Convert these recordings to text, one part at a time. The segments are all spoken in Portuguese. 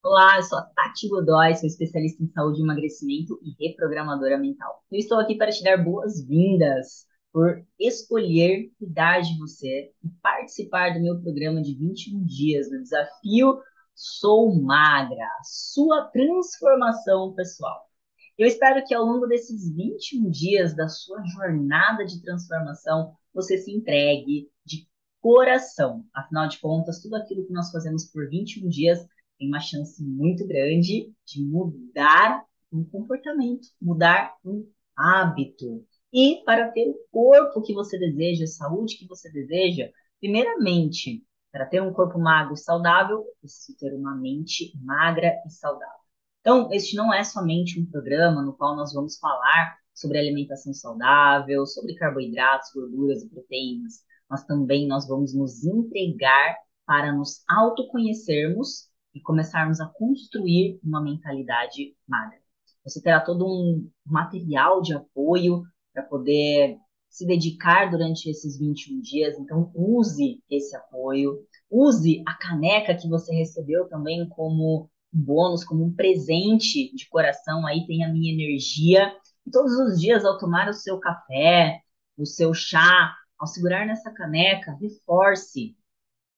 Olá, eu sou a Tati Godoy, sou especialista em saúde, emagrecimento e reprogramadora mental. Eu estou aqui para te dar boas-vindas por escolher cuidar de você e participar do meu programa de 21 dias do desafio Sou Magra, sua transformação pessoal. Eu espero que ao longo desses 21 dias da sua jornada de transformação, você se entregue de coração. Afinal de contas, tudo aquilo que nós fazemos por 21 dias tem uma chance muito grande de mudar um comportamento, mudar um hábito. E para ter o corpo que você deseja, a saúde que você deseja, primeiramente, para ter um corpo magro e saudável, preciso ter uma mente magra e saudável. Então, este não é somente um programa no qual nós vamos falar sobre alimentação saudável, sobre carboidratos, gorduras e proteínas, mas também nós vamos nos entregar para nos autoconhecermos e começarmos a construir uma mentalidade magra. Você terá todo um material de apoio para poder se dedicar durante esses 21 dias, então use esse apoio, use a caneca que você recebeu também como um bônus, como um presente de coração, aí tem a minha energia. E todos os dias, ao tomar o seu café, o seu chá, ao segurar nessa caneca, reforce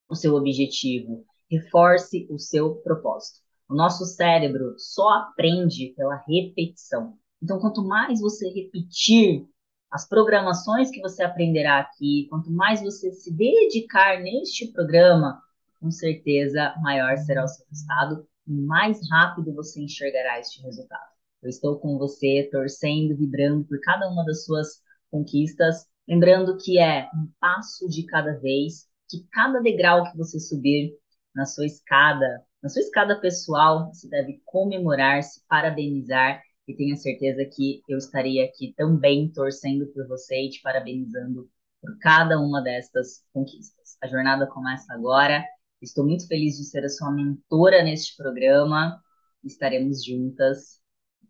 o seu objetivo, reforce o seu propósito. O nosso cérebro só aprende pela repetição. Então, quanto mais você repetir as programações que você aprenderá aqui, quanto mais você se dedicar neste programa, com certeza maior será o seu resultado e mais rápido você enxergará este resultado. Eu estou com você, torcendo, vibrando por cada uma das suas conquistas, lembrando que é um passo de cada vez, que cada degrau que você subir na sua escada, na sua escada pessoal, você deve comemorar, se parabenizar e tenha certeza que eu estarei aqui também torcendo por você e te parabenizando por cada uma destas conquistas. A jornada começa agora. Estou muito feliz de ser a sua mentora neste programa. Estaremos juntas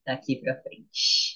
daqui para frente.